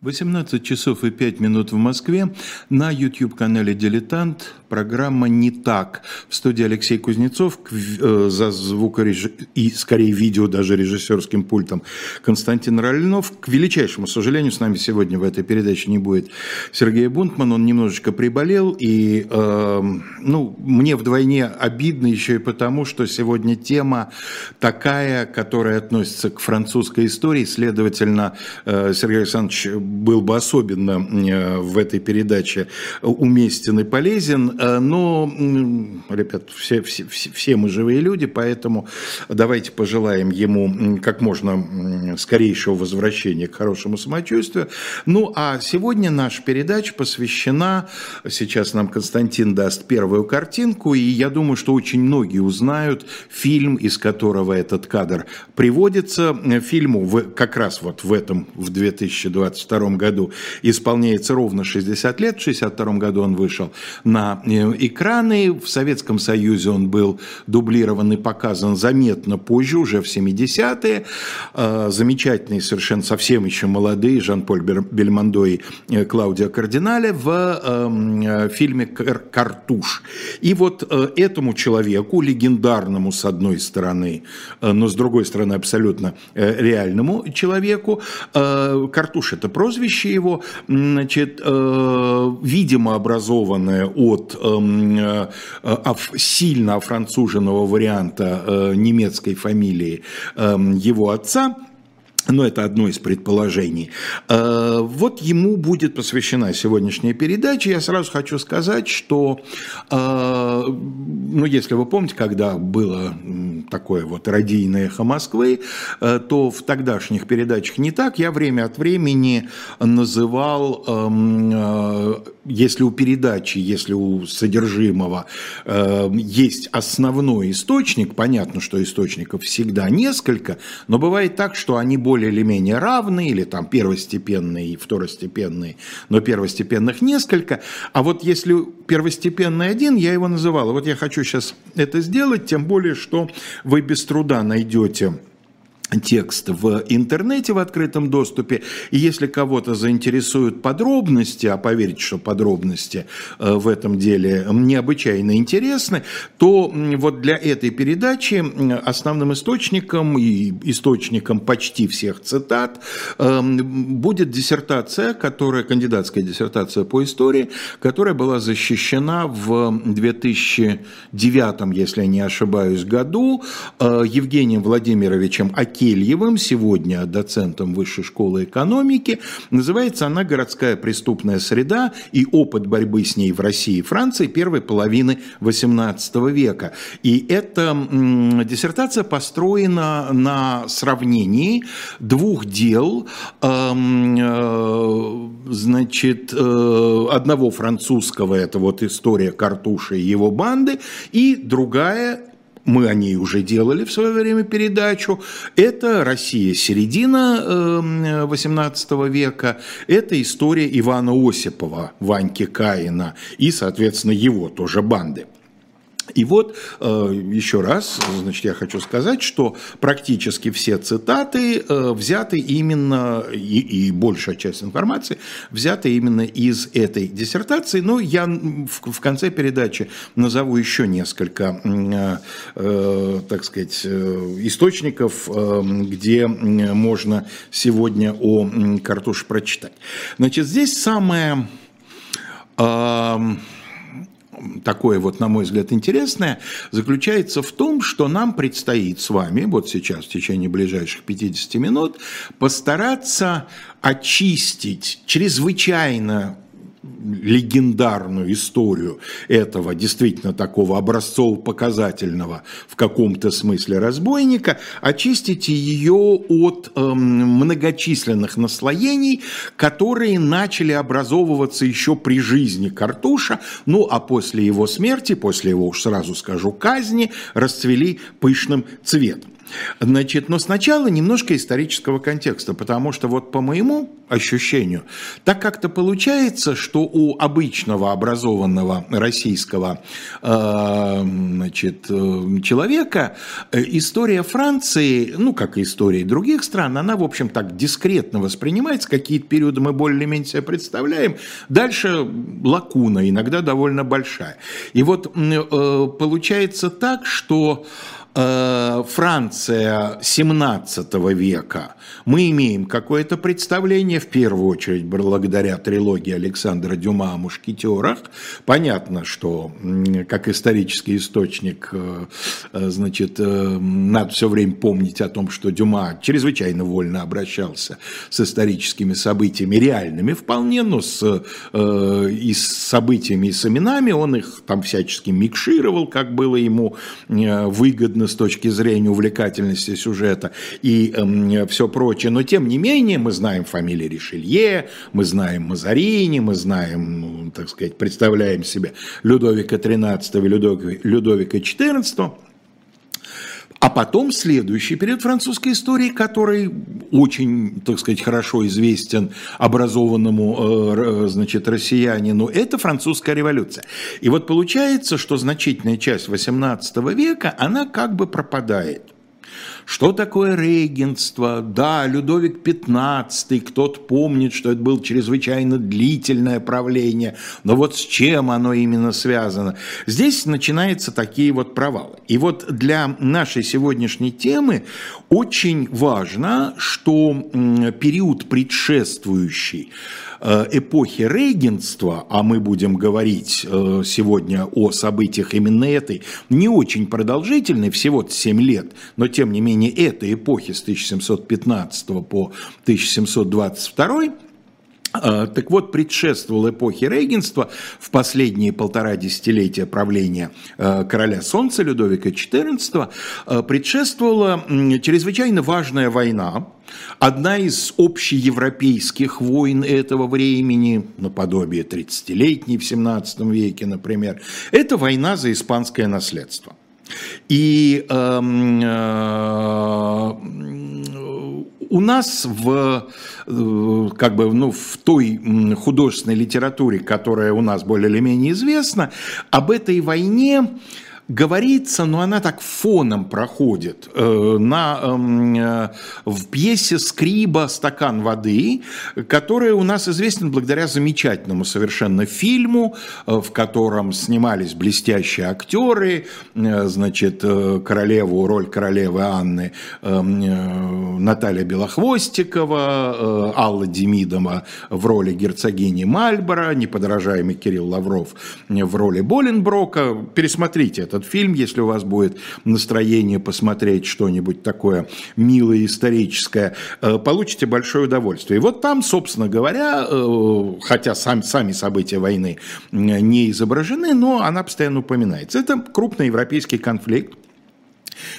18 часов и 5 минут в Москве. На YouTube-канале «Дилетант» программа «Не так». В студии Алексей Кузнецов э, за звукореж... и, скорее, видео даже режиссерским пультом Константин Рольнов. К величайшему сожалению, с нами сегодня в этой передаче не будет Сергея Бунтман. Он немножечко приболел. И, э, ну, мне вдвойне обидно еще и потому, что сегодня тема такая, которая относится к французской истории. Следовательно, э, Сергей Александрович был бы особенно э, в этой передаче уместен и полезен, э, но, ребят, все, все, все мы живые люди, поэтому давайте пожелаем ему как можно скорейшего возвращения к хорошему самочувствию. Ну, а сегодня наша передача посвящена, сейчас нам Константин даст первую картинку, и я думаю, что очень многие узнают фильм, из которого этот кадр приводится. Фильму в, как раз вот в этом, в 2022 1962 году исполняется ровно 60 лет. В 1962 году он вышел на э, экраны. В Советском Союзе он был дублирован и показан заметно позже, уже в 70-е. Э, замечательные, совершенно совсем еще молодые Жан-Поль Бельмондо и э, Клаудио Кардинале в эм, фильме «Картуш». И вот этому человеку, легендарному с одной стороны, но с другой стороны абсолютно реальному человеку, «Картуш» – это прозвище, прозвище его, значит, э, видимо образованное от э, э, сильно офранцуженного варианта э, немецкой фамилии э, его отца – но это одно из предположений. Э, вот ему будет посвящена сегодняшняя передача. Я сразу хочу сказать, что, э, ну, если вы помните, когда было такое вот радийное эхо Москвы, э, то в тогдашних передачах не так. Я время от времени называл, эм, если у передачи, если у содержимого есть основной источник, понятно, что источников всегда несколько, но бывает так, что они более более или менее равны, или там первостепенные и второстепенные, но первостепенных несколько. А вот если первостепенный один, я его называл. Вот я хочу сейчас это сделать, тем более, что вы без труда найдете текст в интернете в открытом доступе. И если кого-то заинтересуют подробности, а поверьте, что подробности э, в этом деле необычайно интересны, то вот для этой передачи основным источником и источником почти всех цитат эм, будет диссертация, которая, кандидатская диссертация по истории, которая была защищена в 2009, если я не ошибаюсь, году э, Евгением Владимировичем Акимовым Кельевым, сегодня доцентом Высшей школы экономики. Называется она «Городская преступная среда и опыт борьбы с ней в России и Франции первой половины XVIII века». И эта диссертация построена на сравнении двух дел, эм, э, значит, э, одного французского, это вот история Картуша и его банды, и другая мы о ней уже делали в свое время передачу. Это Россия середина 18 эм, века, это история Ивана Осипова, Ваньки Каина и, соответственно, его тоже банды. И вот э, еще раз, значит, я хочу сказать, что практически все цитаты э, взяты именно, и, и большая часть информации взята именно из этой диссертации. Но я в, в конце передачи назову еще несколько, э, так сказать, источников, где можно сегодня о Картуше прочитать. Значит, здесь самое такое вот, на мой взгляд, интересное, заключается в том, что нам предстоит с вами, вот сейчас, в течение ближайших 50 минут, постараться очистить чрезвычайно легендарную историю этого действительно такого образцово-показательного в каком-то смысле разбойника, очистите ее от э, многочисленных наслоений, которые начали образовываться еще при жизни Картуша, ну а после его смерти, после его, уж сразу скажу, казни, расцвели пышным цветом. Значит, но сначала немножко исторического контекста, потому что вот по моему ощущению, так как-то получается, что у обычного образованного российского э, значит, э, человека э, история Франции, ну, как и история других стран, она, в общем, так дискретно воспринимается, какие-то периоды мы более-менее себе представляем, дальше лакуна, иногда довольно большая. И вот получается так, что Э, Франция 17 века, мы имеем какое-то представление, в первую очередь, благодаря трилогии Александра Дюма о мушкетерах. Понятно, что как исторический источник, э, э, значит, надо все время помнить о том, что Дюма чрезвычайно вольно обращался с историческими событиями, реальными вполне, но с, и с событиями и с именами, он их там всячески микшировал, как было ему выгодно с точки зрения увлекательности сюжета и э, все прочее. Но тем не менее мы знаем фамилии Ришелье, мы знаем Мазарини, мы знаем, ну, так сказать, представляем себе Людовика XIII и Людовика XIV. А потом следующий период французской истории, который очень, так сказать, хорошо известен образованному, э, значит, россиянину, это французская революция. И вот получается, что значительная часть XVIII века, она как бы пропадает – что такое регенство? Да, Людовик XV, кто-то помнит, что это было чрезвычайно длительное правление, но вот с чем оно именно связано? Здесь начинаются такие вот провалы. И вот для нашей сегодняшней темы очень важно, что период предшествующий эпохи регенства, а мы будем говорить э, сегодня о событиях именно этой, не очень продолжительной, всего 7 лет, но тем не менее этой эпохи с 1715 по 1722 э, так вот, предшествовал эпохе регенства в последние полтора десятилетия правления короля Солнца Людовика XIV, предшествовала чрезвычайно важная война, Одна из общеевропейских войн этого времени, наподобие 30-летней в 17 веке, например, это война за испанское наследство. И э, э, у нас в, э, как бы, ну, в той художественной литературе, которая у нас более или менее известна, об этой войне говорится, но она так фоном проходит. Э, на, эм, э, в пьесе «Скриба. Стакан воды», которая у нас известна благодаря замечательному совершенно фильму, э, в котором снимались блестящие актеры, значит, королеву, роль королевы Анны эм, Наталья Белохвостикова, Алла Демидова в роли герцогини Мальборо, неподражаемый Кирилл Лавров в роли Боленброка. Пересмотрите это этот фильм, если у вас будет настроение посмотреть что-нибудь такое милое, историческое, э, получите большое удовольствие. И вот там, собственно говоря, э, хотя сами, сами события войны не изображены, но она постоянно упоминается. Это крупный европейский конфликт,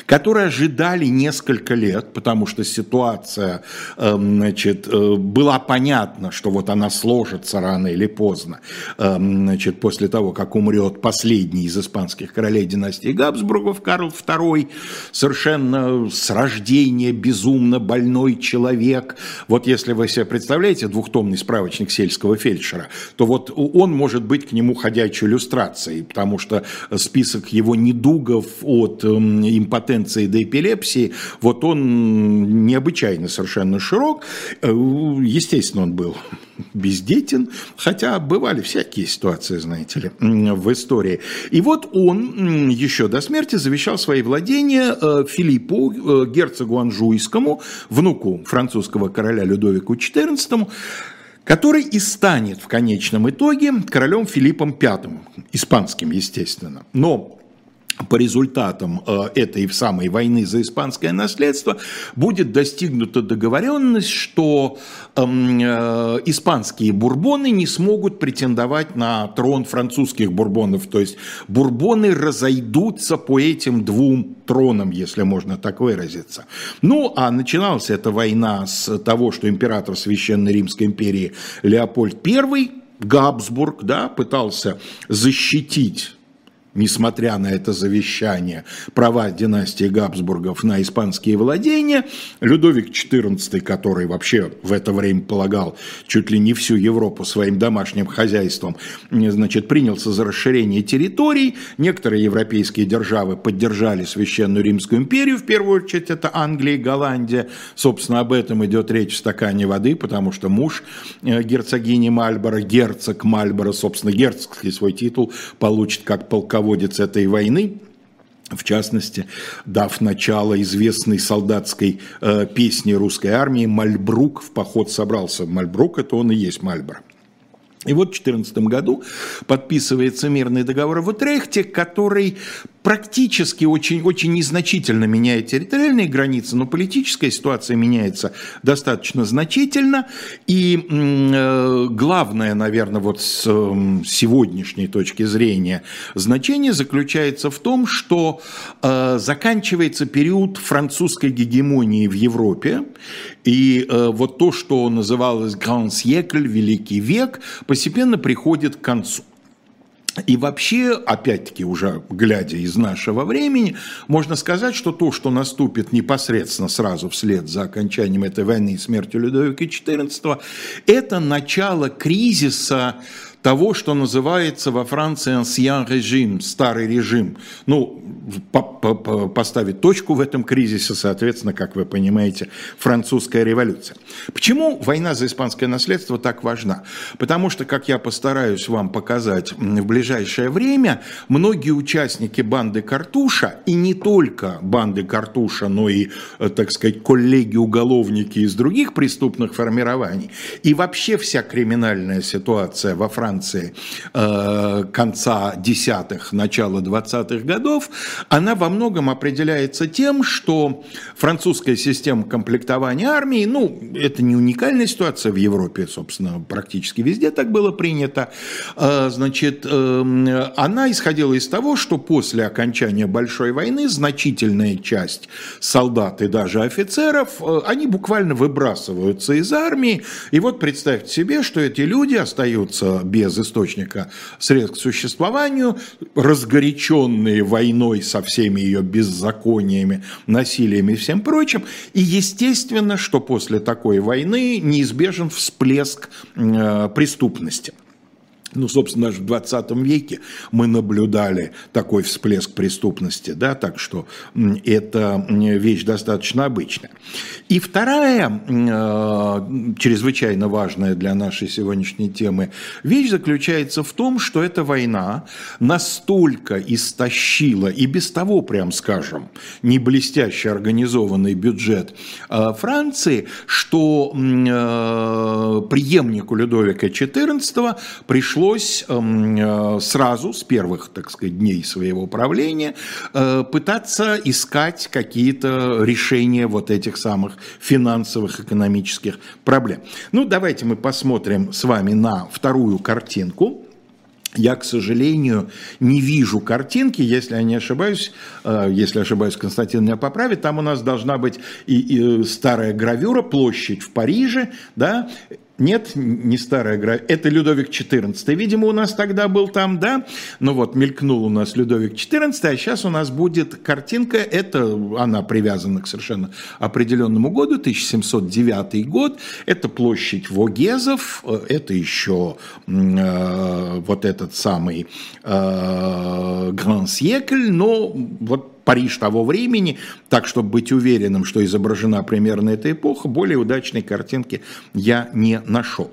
которые ожидали несколько лет, потому что ситуация, эм, значит, э, была понятна, что вот она сложится рано или поздно, эм, значит, после того, как умрет последний из испанских королей династии Габсбургов, Карл II, совершенно с рождения безумно больной человек. Вот если вы себе представляете двухтомный справочник сельского фельдшера, то вот он может быть к нему ходячей иллюстрацией, потому что список его недугов от эм, импотенции до эпилепсии, вот он необычайно совершенно широк. Э, естественно, он был бездетен, хотя бывали всякие ситуации, знаете ли, в истории. И вот он еще до смерти завещал свои владения э, Филиппу, э, герцогу Анжуйскому, внуку французского короля Людовику XIV, который и станет в конечном итоге королем Филиппом V, испанским, естественно. Но по результатам э, этой самой войны за испанское наследство будет достигнута договоренность, что эм, э, испанские бурбоны не смогут претендовать на трон французских бурбонов. То есть бурбоны разойдутся по этим двум тронам, если можно так выразиться. Ну, а начиналась эта война с того, что император Священной Римской империи Леопольд I, Габсбург, да, пытался защитить несмотря на это завещание, права династии Габсбургов на испанские владения. Людовик XIV, который вообще в это время полагал чуть ли не всю Европу своим домашним хозяйством, значит, принялся за расширение территорий. Некоторые европейские державы поддержали Священную Римскую империю, в первую очередь это Англия и Голландия. Собственно, об этом идет речь в стакане воды, потому что муж э, герцогини Мальборо, герцог Мальборо, собственно, герцогский свой титул получит как полководец полководец этой войны, в частности, дав начало известной солдатской э, песни русской армии «Мальбрук в поход собрался». Мальбрук – это он и есть Мальборо. И вот в 2014 году подписывается мирный договор в Утрехте, который практически очень, очень незначительно меняет территориальные границы, но политическая ситуация меняется достаточно значительно. И э, главное, наверное, вот с э, сегодняшней точки зрения значение заключается в том, что э, заканчивается период французской гегемонии в Европе, и э, вот то, что называлось «Grand siècle», «Великий век», постепенно приходит к концу. И вообще, опять-таки, уже глядя из нашего времени, можно сказать, что то, что наступит непосредственно сразу вслед за окончанием этой войны и смертью Людовика XIV, это начало кризиса того, что называется во Франции «ancien режим», старый режим. Ну, по -по поставить точку в этом кризисе, соответственно, как вы понимаете, французская революция. Почему война за испанское наследство так важна? Потому что, как я постараюсь вам показать в ближайшее время, многие участники банды Картуша, и не только банды Картуша, но и, так сказать, коллеги-уголовники из других преступных формирований, и вообще вся криминальная ситуация во Франции, Франции э, конца десятых, начала двадцатых годов, она во многом определяется тем, что французская система комплектования армии, ну, это не уникальная ситуация в Европе, собственно, практически везде так было принято, э, значит, э, она исходила из того, что после окончания Большой войны значительная часть солдат и даже офицеров, э, они буквально выбрасываются из армии, и вот представьте себе, что эти люди остаются без без источника средств к существованию, разгоряченные войной со всеми ее беззакониями, насилиями и всем прочим. И естественно, что после такой войны неизбежен всплеск э, преступности. Ну, собственно, даже в 20 веке мы наблюдали такой всплеск преступности, да, так что это вещь достаточно обычная. И вторая, э, чрезвычайно важная для нашей сегодняшней темы, вещь заключается в том, что эта война настолько истощила и без того, прям скажем, не блестяще организованный бюджет э, Франции, что э, преемнику Людовика XIV пришлось пришлось эм, э, сразу, с первых, так сказать, дней своего правления, э, пытаться искать какие-то решения вот этих самых финансовых, экономических проблем. Ну, давайте мы посмотрим с вами на вторую картинку. Я, к сожалению, не вижу картинки, если я не ошибаюсь, э, если ошибаюсь, Константин меня поправит, там у нас должна быть и, и старая гравюра, площадь в Париже, да, нет, не старая графика. Это Людовик XIV. Видимо, у нас тогда был там, да? Ну вот, мелькнул у нас Людовик XIV, а сейчас у нас будет картинка. Это, она привязана к совершенно определенному году, 1709 год. Это площадь Вогезов. Это еще э, вот этот самый э, Гран-Сьекль. Но вот Париж того времени, так, чтобы быть уверенным, что изображена примерно эта эпоха, более удачной картинки я не нашел.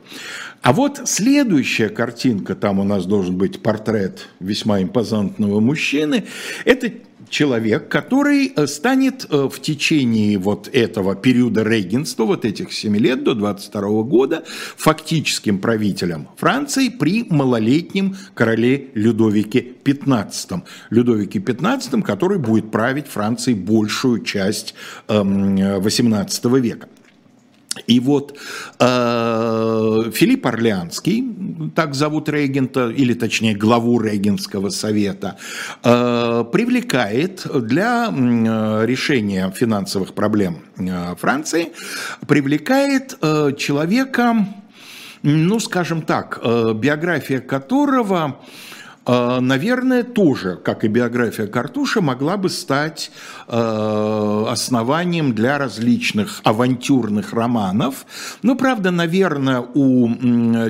А вот следующая картинка, там у нас должен быть портрет весьма импозантного мужчины, это человек, который э, станет э, в течение вот этого периода регенства, вот этих 7 лет до 22 года, фактическим правителем Франции при малолетнем короле Людовике XV. Людовике XV, который будет править Францией большую часть XVIII эм, века. И вот э, Филипп Орлеанский, так зовут регента, или точнее главу регентского совета, э, привлекает для э, решения финансовых проблем э, Франции, привлекает э, человека, ну скажем так, э, биография которого наверное, тоже, как и биография Картуша, могла бы стать э, основанием для различных авантюрных романов. Но, правда, наверное, у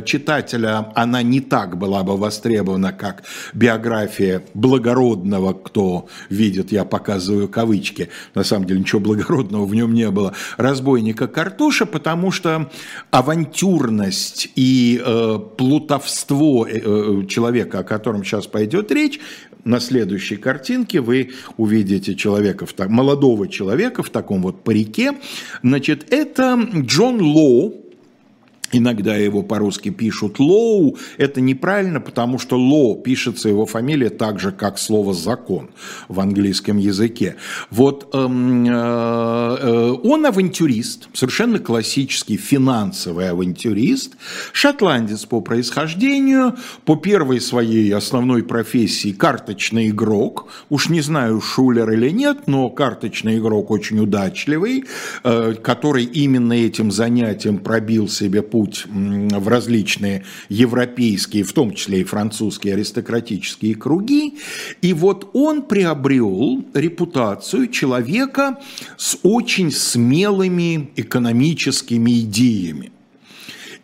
читателя она не так была бы востребована, как биография благородного, кто видит, я показываю кавычки, на самом деле ничего благородного в нем не было, разбойника Картуша, потому что авантюрность и э, плутовство э, человека, о котором сейчас пойдет речь, на следующей картинке вы увидите человека, молодого человека в таком вот парике. Значит, это Джон Лоу, Иногда его по-русски пишут Лоу. Это неправильно, потому что Лоу пишется его фамилия так же, как слово закон в английском языке. Вот эм, э, э, он авантюрист, совершенно классический финансовый авантюрист, шотландец по происхождению, по первой своей основной профессии карточный игрок. Уж не знаю, шулер или нет, но карточный игрок очень удачливый, э, который именно этим занятием пробил себе путь в различные европейские, в том числе и французские аристократические круги. И вот он приобрел репутацию человека с очень смелыми экономическими идеями.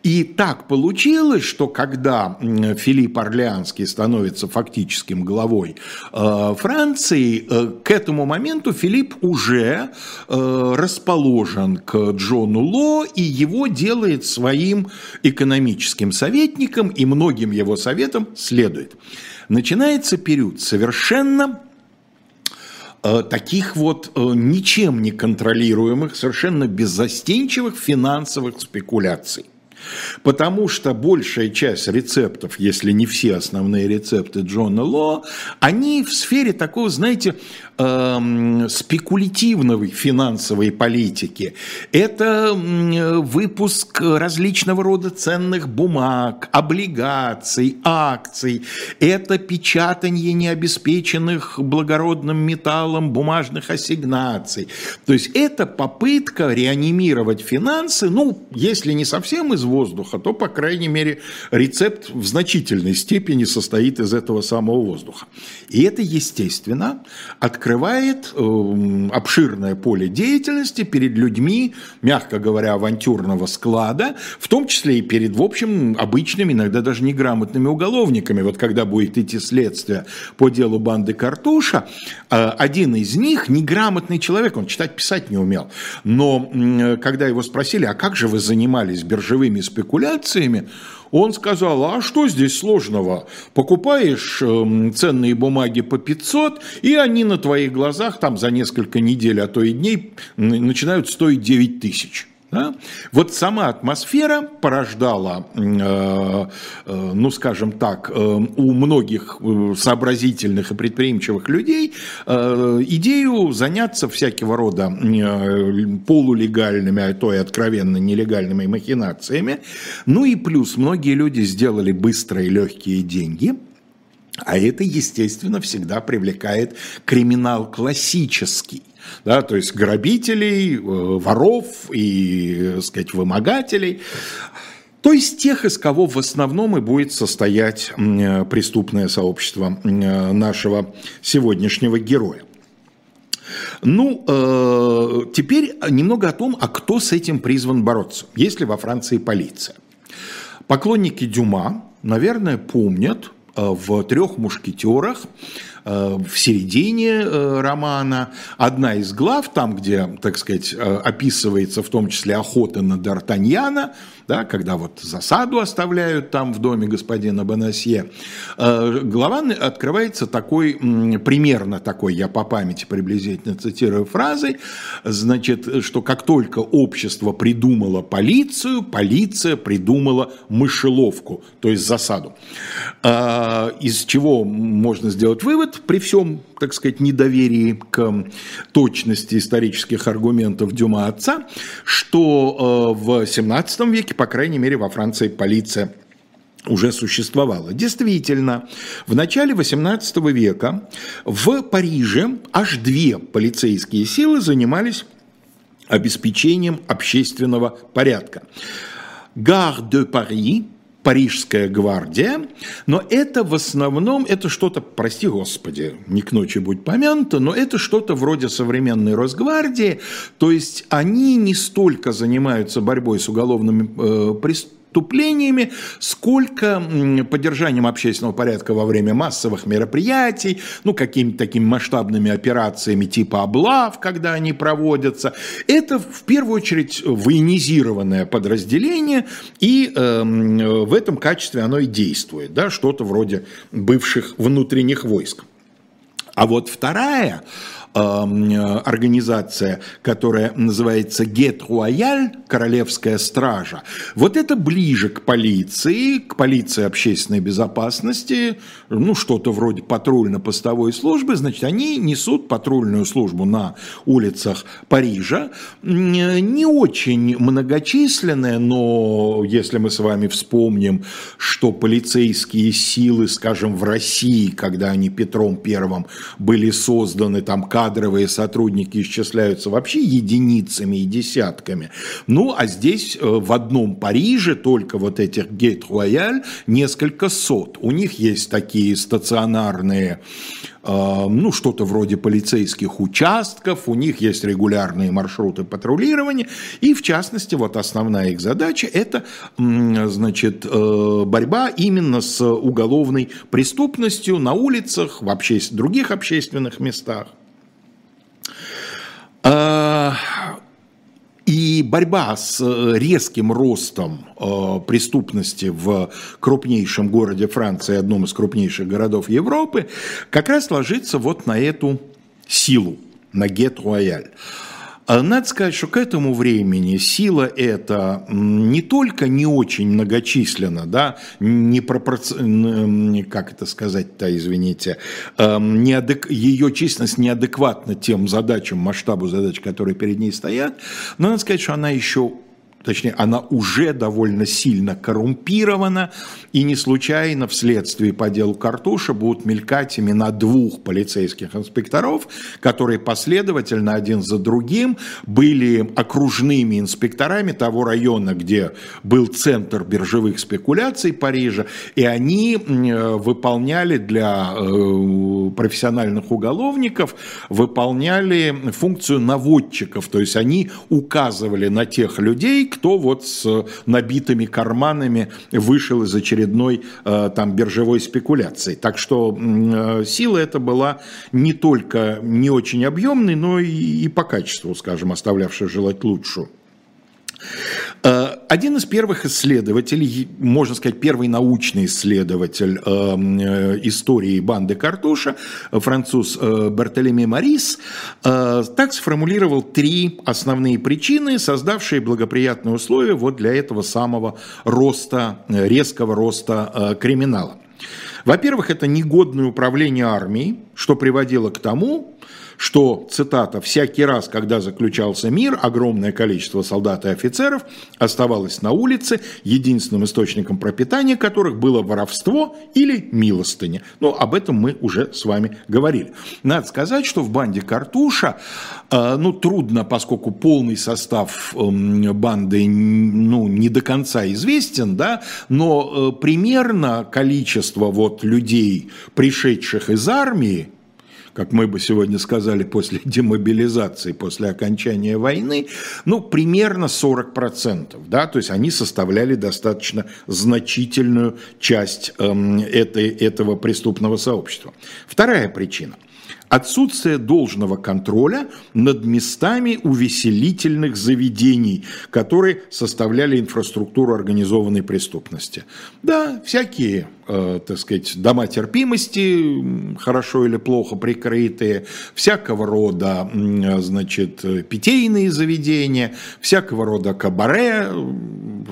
И так получилось, что когда Филипп Орлеанский становится фактическим главой э, Франции, э, к этому моменту Филипп уже э, расположен к Джону Ло и его делает своим экономическим советником и многим его советам следует. Начинается период совершенно таких вот ничем не контролируемых, совершенно беззастенчивых финансовых спекуляций. Потому что большая часть рецептов, если не все основные рецепты Джона Ло, они в сфере такого, знаете, э, спекулятивной финансовой политики. Это выпуск различного рода ценных бумаг, облигаций, акций. Это печатание необеспеченных благородным металлом бумажных ассигнаций. То есть это попытка реанимировать финансы, ну, если не совсем из воздуха, то, по крайней мере, рецепт в значительной степени состоит из этого самого воздуха. И это, естественно, открывает э, обширное поле деятельности перед людьми, мягко говоря, авантюрного склада, в том числе и перед, в общем, обычными, иногда даже неграмотными уголовниками. Вот когда будет идти следствие по делу банды Картуша, э, один из них, неграмотный человек, он читать, писать не умел, но э, когда его спросили, а как же вы занимались биржевыми спекуляциями, он сказал, а что здесь сложного? Покупаешь эм, ценные бумаги по 500, и они на твоих глазах там за несколько недель, а то и дней начинают стоить 9 тысяч. Да? Вот сама атмосфера порождала, э, э, ну скажем так, э, у многих сообразительных и предприимчивых людей идею заняться всякого рода полулегальными, а то и откровенно нелегальными махинациями. Ну и плюс многие люди сделали быстрые легкие деньги – а это, естественно, всегда привлекает криминал классический да, то есть грабителей, э, воров и, так сказать, вымогателей. То есть тех, из кого в основном и будет состоять э, преступное сообщество э, нашего сегодняшнего героя. Ну, э, теперь немного о том, а кто с этим призван бороться. Есть ли во Франции полиция? Поклонники Дюма, наверное, помнят в «Трех мушкетерах» Э, в середине э, романа. Одна из глав, там, где, так сказать, э, описывается в том числе охота на Д'Артаньяна, да, когда вот засаду оставляют там в доме господина Бонасье, глава открывается такой, примерно такой, я по памяти приблизительно цитирую фразой, значит, что как только общество придумало полицию, полиция придумала мышеловку, то есть засаду. Из чего можно сделать вывод? При всем, так сказать, недоверии к точности исторических аргументов Дюма отца, что э, в 17 веке, по крайней мере, во Франции полиция уже существовала. Действительно, в начале 18 века в Париже аж две полицейские силы занимались обеспечением общественного порядка. Гар де Пари Парижская гвардия, но это в основном, это что-то, прости господи, не к ночи будь помянуто, но это что-то вроде современной Росгвардии, то есть они не столько занимаются борьбой с уголовными э, преступлениями, преступлениями, сколько поддержанием общественного порядка во время массовых мероприятий, ну, какими-то такими масштабными операциями типа облав, когда они проводятся. Это в первую очередь военизированное подразделение, и э, в этом качестве оно и действует, да, что-то вроде бывших внутренних войск. А вот вторая организация, которая называется Гет Руаяль, Королевская стража. Вот это ближе к полиции, к полиции общественной безопасности, ну что-то вроде патрульно-постовой службы, значит, они несут патрульную службу на улицах Парижа. Не очень многочисленная, но если мы с вами вспомним, что полицейские силы, скажем, в России, когда они Петром Первым были созданы, там кадровые сотрудники исчисляются вообще единицами и десятками. Ну, а здесь э, в одном Париже только вот этих гейт-рояль несколько сот. У них есть такие стационарные э, ну, что-то вроде полицейских участков, у них есть регулярные маршруты патрулирования, и в частности, вот основная их задача – это, значит, э, борьба именно с уголовной преступностью на улицах, в обще... других общественных местах. А, и борьба с э, резким ростом э, преступности в крупнейшем городе Франции, одном из крупнейших городов Европы, как раз ложится вот на эту силу, на гет-рояль. А надо сказать, что к этому времени сила эта не только не очень многочисленна, да, не как это сказать-то, извините, эм, неадек... ее численность неадекватна тем задачам, масштабу задач, которые перед ней стоят, но надо сказать, что она еще точнее, она уже довольно сильно коррумпирована, и не случайно вследствие по делу Картуша будут мелькать имена двух полицейских инспекторов, которые последовательно один за другим были окружными инспекторами того района, где был центр биржевых спекуляций Парижа, и они выполняли для э, профессиональных уголовников, выполняли функцию наводчиков, то есть они указывали на тех людей, кто вот с набитыми карманами вышел из очередной э, там биржевой спекуляции. Так что э, сила это была не только не очень объемной, но и по качеству, скажем, оставлявшая желать лучшую. Э, один из первых исследователей, можно сказать, первый научный исследователь эм, э, истории банды Картуша, француз э, Бертолеми Марис, так сформулировал три основные причины, создавшие благоприятные условия вот для этого самого роста, резкого роста криминала. Во-первых, это негодное управление армией, что приводило к тому, что, цитата, «всякий раз, когда заключался мир, огромное количество солдат и офицеров оставалось на улице, единственным источником пропитания которых было воровство или милостыня». Но об этом мы уже с вами говорили. Надо сказать, что в банде Картуша, э, ну, трудно, поскольку полный состав эм, банды, ну, не до конца известен, да, но э, примерно количество вот людей, пришедших из армии, как мы бы сегодня сказали, после демобилизации, после окончания войны, ну, примерно 40%, да, то есть они составляли достаточно значительную часть эм, этой, этого преступного сообщества. Вторая причина – отсутствие должного контроля над местами увеселительных заведений, которые составляли инфраструктуру организованной преступности. Да, всякие э, так сказать, дома терпимости, хорошо или плохо прикрытые, всякого рода, значит, питейные заведения, всякого рода кабаре,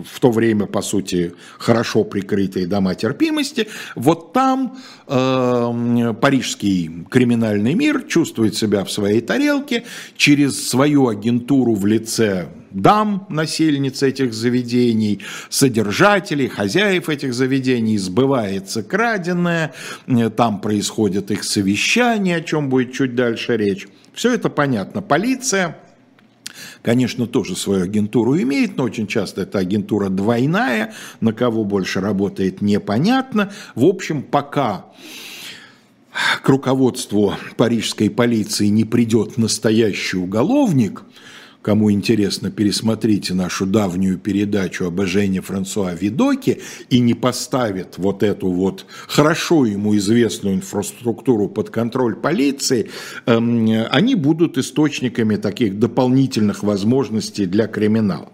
в то время, по сути, хорошо прикрытые дома терпимости. Вот там э, парижский криминальный мир чувствует себя в своей тарелке через свою агентуру в лице дам, насельниц этих заведений, содержателей, хозяев этих заведений, сбывается краденое, э, там происходит их совещание, о чем будет чуть дальше речь. Все это понятно. Полиция конечно, тоже свою агентуру имеет, но очень часто эта агентура двойная, на кого больше работает, непонятно. В общем, пока к руководству парижской полиции не придет настоящий уголовник, Кому интересно, пересмотрите нашу давнюю передачу об Эжене Франсуа Видоке и не поставит вот эту вот хорошо ему известную инфраструктуру под контроль полиции, эм, они будут источниками таких дополнительных возможностей для криминала.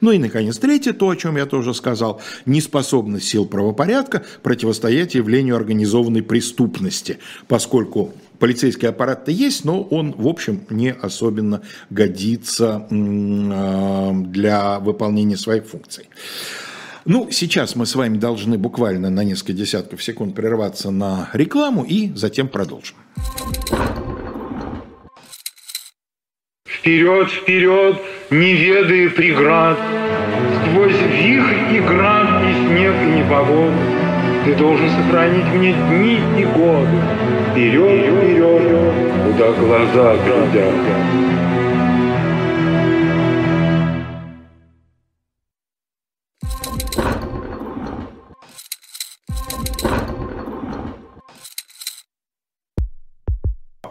Ну и, наконец, третье, то, о чем я тоже сказал, неспособность сил правопорядка противостоять явлению организованной преступности, поскольку полицейский аппарат-то есть, но он, в общем, не особенно годится а, для выполнения своих функций. Ну, сейчас мы с вами должны буквально на несколько десятков секунд прерваться на рекламу и затем продолжим. Вперед, вперед, не ведая преград, Сквозь вихрь и град, и снег, и непогоду, Ты должен сохранить мне дни и годы. Вперед, вперед, куда глаза глядят.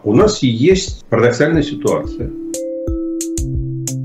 У нас есть парадоксальная ситуация –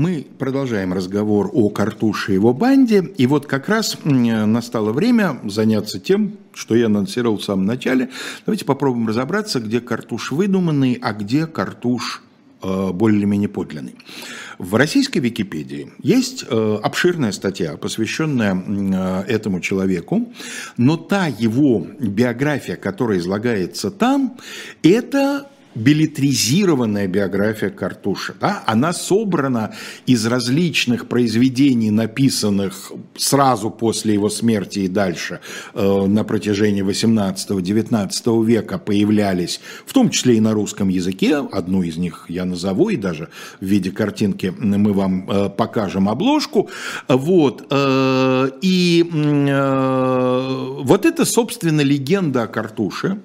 Мы продолжаем разговор о Картуше и его банде. И вот как раз настало время заняться тем, что я анонсировал в самом начале. Давайте попробуем разобраться, где Картуш выдуманный, а где Картуш э, более-менее подлинный. В российской Википедии есть э, обширная статья, посвященная э, этому человеку, но та его биография, которая излагается там, это билетризированная биография Картуша. Да? Она собрана из различных произведений, написанных сразу после его смерти и дальше э, на протяжении 18-19 века появлялись, в том числе и на русском языке. Одну из них я назову, и даже в виде картинки мы вам э, покажем обложку. Вот. Э, и э, вот это, собственно, легенда о Картуше,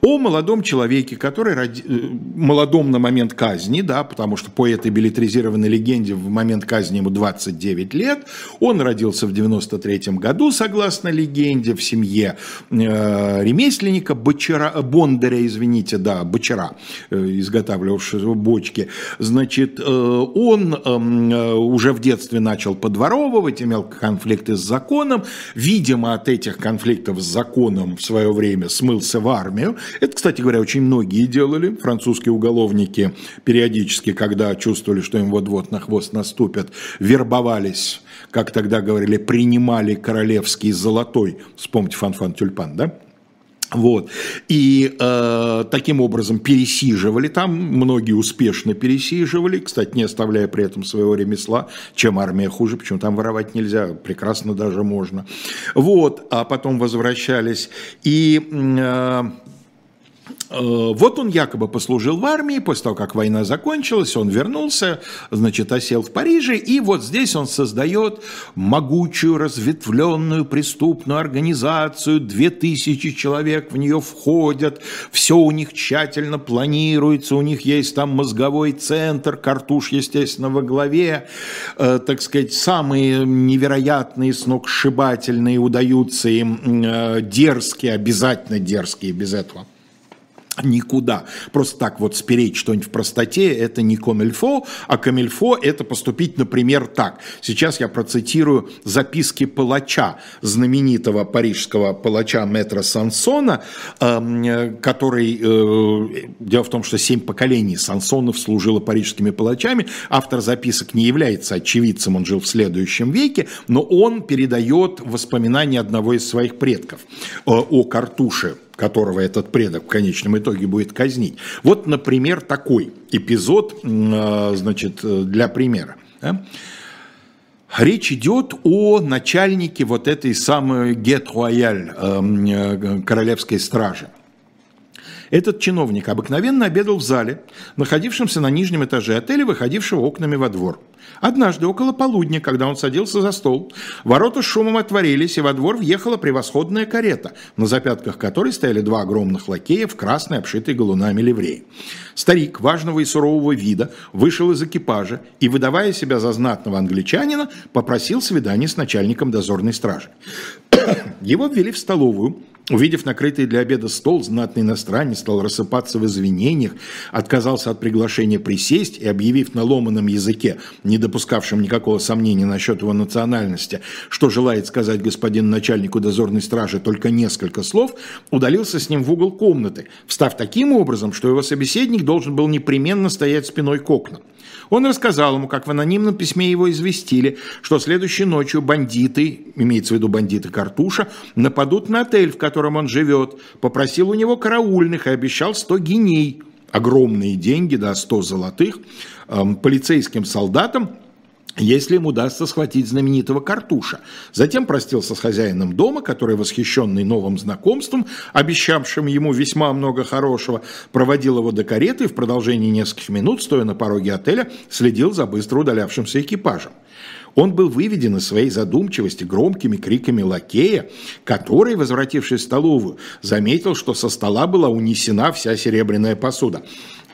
о молодом человеке, который роди Э, молодом на момент казни, да, потому что по этой билетризированной легенде в момент казни ему 29 лет. Он родился в 93 году, согласно легенде, в семье э, ремесленника, бочара, бондаря, извините, да, бочара, э, изготавливавшего бочки. Значит, э, он эм, э, уже в детстве начал подворовывать, имел конфликты с законом. Видимо, от этих конфликтов с законом в свое время смылся в армию. Это, кстати говоря, очень многие делали французские уголовники периодически, когда чувствовали, что им вот-вот на хвост наступят, вербовались, как тогда говорили, принимали королевский золотой, вспомните Фанфан Тюльпан, да? Вот. И э, таким образом пересиживали там, многие успешно пересиживали, кстати, не оставляя при этом своего ремесла, чем армия хуже, почему там воровать нельзя, прекрасно даже можно. Вот, а потом возвращались. И э, вот он якобы послужил в армии, после того, как война закончилась, он вернулся, значит, осел в Париже, и вот здесь он создает могучую, разветвленную преступную организацию, две тысячи человек в нее входят, все у них тщательно планируется, у них есть там мозговой центр, картуш, естественно, во главе, э, так сказать, самые невероятные, сногсшибательные удаются им, э, дерзкие, обязательно дерзкие без этого никуда. Просто так вот спереть что-нибудь в простоте – это не комильфо, а комильфо – это поступить, например, так. Сейчас я процитирую записки палача, знаменитого парижского палача Метра Сансона, эм, который, э, дело в том, что семь поколений Сансонов служило парижскими палачами, автор записок не является очевидцем, он жил в следующем веке, но он передает воспоминания одного из своих предков э, о Картуше, которого этот предок в конечном итоге будет казнить. Вот, например, такой эпизод, а, значит, для примера. Речь идет о начальнике вот этой самой Гет Рояль, эм, э, королевской стражи. Этот чиновник обыкновенно обедал в зале, находившемся на нижнем этаже отеля, выходившего окнами во двор. Однажды, около полудня, когда он садился за стол, ворота с шумом отворились, и во двор въехала превосходная карета, на запятках которой стояли два огромных лакея в красной, обшитой галунами ливреи. Старик, важного и сурового вида, вышел из экипажа и, выдавая себя за знатного англичанина, попросил свидания с начальником дозорной стражи. Его ввели в столовую, Увидев накрытый для обеда стол, знатный иностранец стал рассыпаться в извинениях, отказался от приглашения присесть и, объявив на ломаном языке, не допускавшем никакого сомнения насчет его национальности, что желает сказать господин начальнику дозорной стражи только несколько слов, удалился с ним в угол комнаты, встав таким образом, что его собеседник должен был непременно стоять спиной к окнам. Он рассказал ему, как в анонимном письме его известили, что следующей ночью бандиты, имеется в виду бандиты Картуша, нападут на отель, в котором он живет, попросил у него караульных и обещал 100 геней, огромные деньги, да, 100 золотых, эм, полицейским солдатам, если им удастся схватить знаменитого Картуша. Затем простился с хозяином дома, который, восхищенный новым знакомством, обещавшим ему весьма много хорошего, проводил его до кареты и в продолжении нескольких минут, стоя на пороге отеля, следил за быстро удалявшимся экипажем. Он был выведен из своей задумчивости громкими криками лакея, который, возвратившись в столовую, заметил, что со стола была унесена вся серебряная посуда.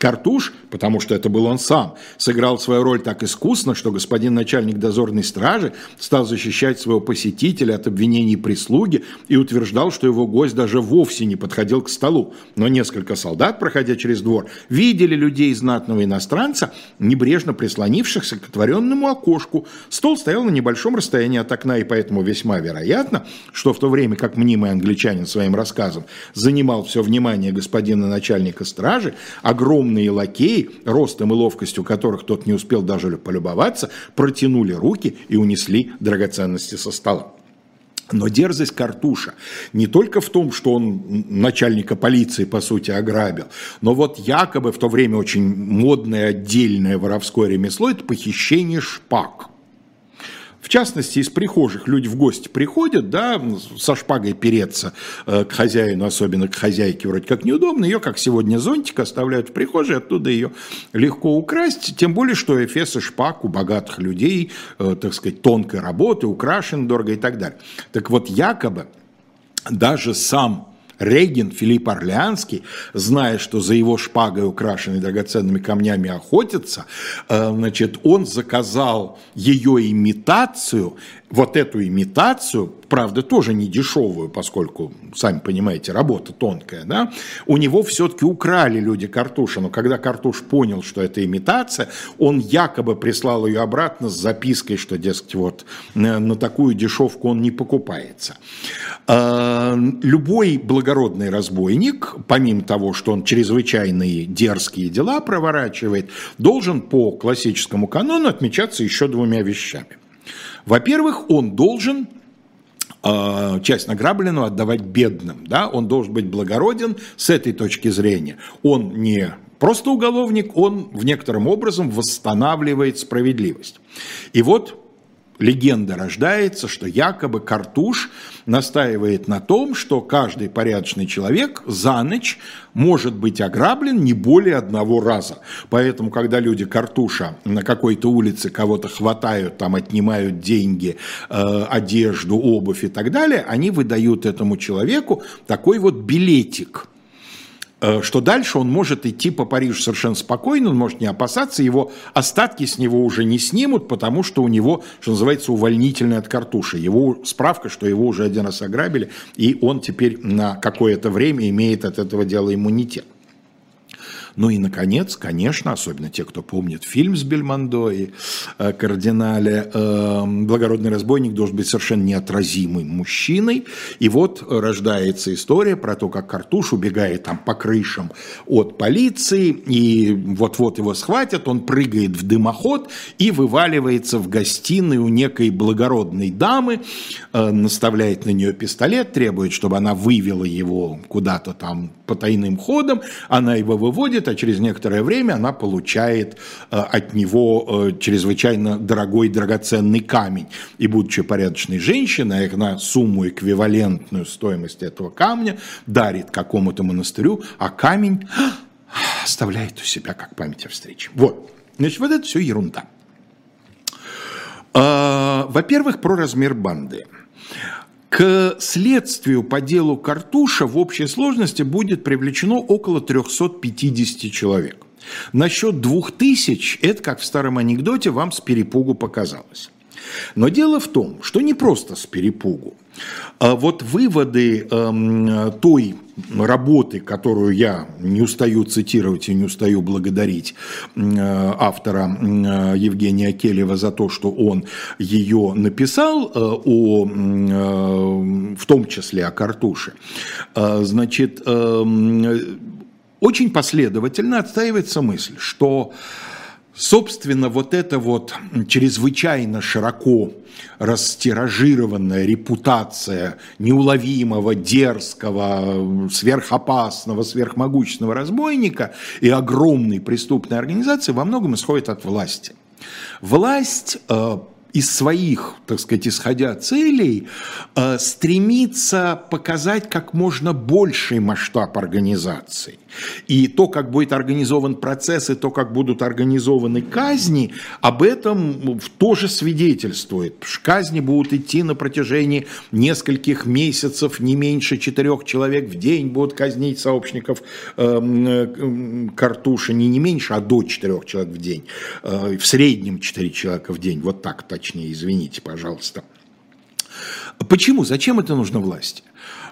Картуш, потому что это был он сам, сыграл свою роль так искусно, что господин начальник дозорной стражи стал защищать своего посетителя от обвинений прислуги и утверждал, что его гость даже вовсе не подходил к столу. Но несколько солдат, проходя через двор, видели людей знатного иностранца, небрежно прислонившихся к отворенному окошку. Стол стоял на небольшом расстоянии от окна, и поэтому весьма вероятно, что в то время как мнимый англичанин своим рассказом занимал все внимание господина начальника стражи, огромный умные лакеи, ростом и ловкостью которых тот не успел даже полюбоваться, протянули руки и унесли драгоценности со стола. Но дерзость Картуша не только в том, что он начальника полиции, по сути, ограбил, но вот якобы в то время очень модное отдельное воровское ремесло – это похищение шпаг. Частности, из прихожих люди в гости приходят, да, со шпагой переться э, к хозяину, особенно к хозяйке, вроде как неудобно. Ее, как сегодня, зонтик оставляют в прихожей, оттуда ее легко украсть. Тем более, что эфес и шпаг у богатых людей, э, так сказать, тонкой работы, украшен дорого и так далее. Так вот, якобы даже сам Регин Филипп Орлеанский, зная, что за его шпагой, украшенной драгоценными камнями, охотятся, э, значит, он заказал ее имитацию, вот эту имитацию, правда, тоже не дешевую, поскольку, сами понимаете, работа тонкая, да, у него все-таки украли люди Картуша, но когда Картуш понял, что это имитация, он якобы прислал ее обратно с запиской, что, дескать, вот на такую дешевку он не покупается. А, любой благородный разбойник, помимо того, что он чрезвычайные дерзкие дела проворачивает, должен по классическому канону отмечаться еще двумя вещами. Во-первых, он должен а, часть награбленного отдавать бедным. Да? Он должен быть благороден с этой точки зрения. Он не просто уголовник, он в некотором образом восстанавливает справедливость. И вот легенда рождается, что якобы Картуш настаивает на том, что каждый порядочный человек за ночь может быть ограблен не более одного раза. Поэтому, когда люди Картуша на какой-то улице кого-то хватают, там отнимают деньги, э, одежду, обувь и так далее, они выдают этому человеку такой вот билетик – что дальше он может идти по Парижу совершенно спокойно, он может не опасаться, его остатки с него уже не снимут, потому что у него, что называется, увольнительный от картуши. Его справка, что его уже один раз ограбили, и он теперь на какое-то время имеет от этого дела иммунитет. Ну и, наконец, конечно, особенно те, кто помнит фильм с Бельмондо и э, кардинале, э, благородный разбойник должен быть совершенно неотразимым мужчиной. И вот рождается история про то, как Картуш убегает там по крышам от полиции, и вот-вот его схватят, он прыгает в дымоход и вываливается в гостиной у некой благородной дамы, э, наставляет на нее пистолет, требует, чтобы она вывела его куда-то там по тайным ходам, она его выводит, а через некоторое время она получает э, от него э, чрезвычайно дорогой драгоценный камень. И будучи порядочной женщиной, она сумму эквивалентную стоимости этого камня дарит какому-то монастырю, а камень оставляет у себя как память о встрече. Вот. Значит, вот это все ерунда. А, во-первых, про размер банды. К следствию по делу Картуша в общей сложности будет привлечено около 350 человек. Насчет 2000, это, как в старом анекдоте, вам с перепугу показалось. Но дело в том, что не просто с перепугу. А вот выводы э, той работы, которую я не устаю цитировать и не устаю благодарить э, автора э, Евгения Келева за то, что он ее написал, э, о, в том числе о Картуше, значит, э, очень последовательно отстаивается мысль, что Собственно, вот эта вот чрезвычайно широко растиражированная репутация неуловимого, дерзкого, сверхопасного, сверхмогущественного разбойника и огромной преступной организации во многом исходит от власти. Власть э, из своих, так сказать, исходя целей, э, стремится показать как можно больший масштаб организации. И то, как будет организован процесс, и то, как будут организованы казни, об этом тоже свидетельствует. Казни будут идти на протяжении нескольких месяцев, не меньше четырех человек в день будут казнить сообщников эм, э, картуши, не не меньше, а до четырех человек в день. Э, в среднем четыре человека в день, вот так точнее, извините, пожалуйста. Почему? Зачем это нужно власти?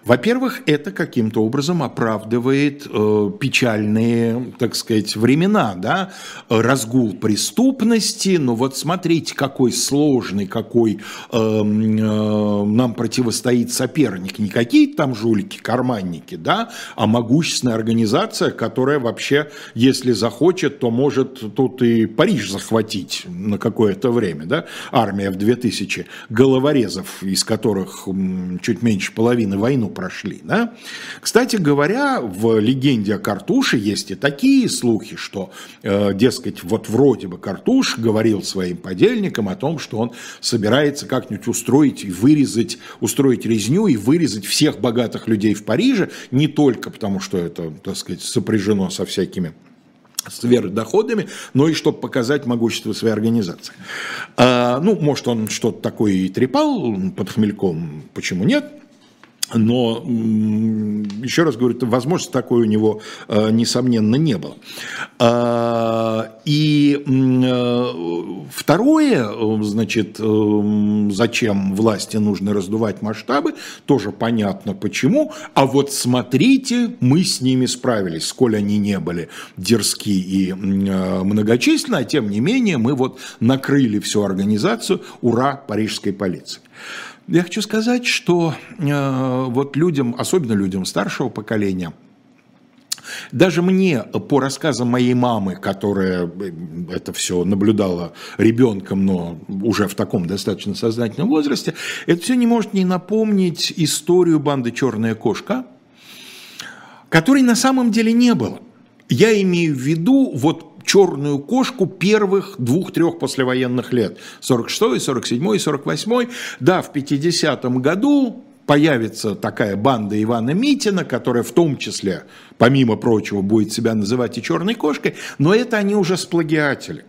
Во-первых, это каким-то образом оправдывает э, печальные, так сказать, времена, да, разгул преступности. Но вот смотрите, какой сложный, какой э, э, нам противостоит соперник. Не какие-то там жулики, карманники, да, а могущественная организация, которая вообще, если захочет, то может тут и Париж захватить на какое-то время, да. Армия в 2000 головорезов, из которых чуть меньше половины войну прошли. Да? Кстати говоря, в легенде о Картуше есть и такие слухи, что, э, дескать, вот вроде бы Картуш говорил своим подельникам о том, что он собирается как-нибудь устроить и вырезать, устроить резню и вырезать всех богатых людей в Париже, не только потому, что это, так сказать, сопряжено со всякими сверхдоходами, но и чтобы показать могущество своей организации. А, ну, может, он что-то такое и трепал под хмельком, почему нет? Но, еще раз говорю, возможности такой у него, э, несомненно, не было. А, и э, второе, значит, э, зачем власти нужно раздувать масштабы, тоже понятно почему. А вот смотрите, мы с ними справились, сколь они не были дерзки и многочисленны, а тем не менее мы вот накрыли всю организацию, ура, парижской полиции. Я хочу сказать, что э, вот людям, особенно людям старшего поколения, даже мне, по рассказам моей мамы, которая э, это все наблюдала ребенком, но уже в таком достаточно сознательном возрасте, это все не может не напомнить историю банды «Черная кошка», которой на самом деле не было. Я имею в виду вот черную кошку первых двух-трех послевоенных лет. 46-й, 47-й, 48-й. Да, в 50-м году появится такая банда Ивана Митина, которая в том числе, помимо прочего, будет себя называть и черной кошкой, но это они уже сплагиатели.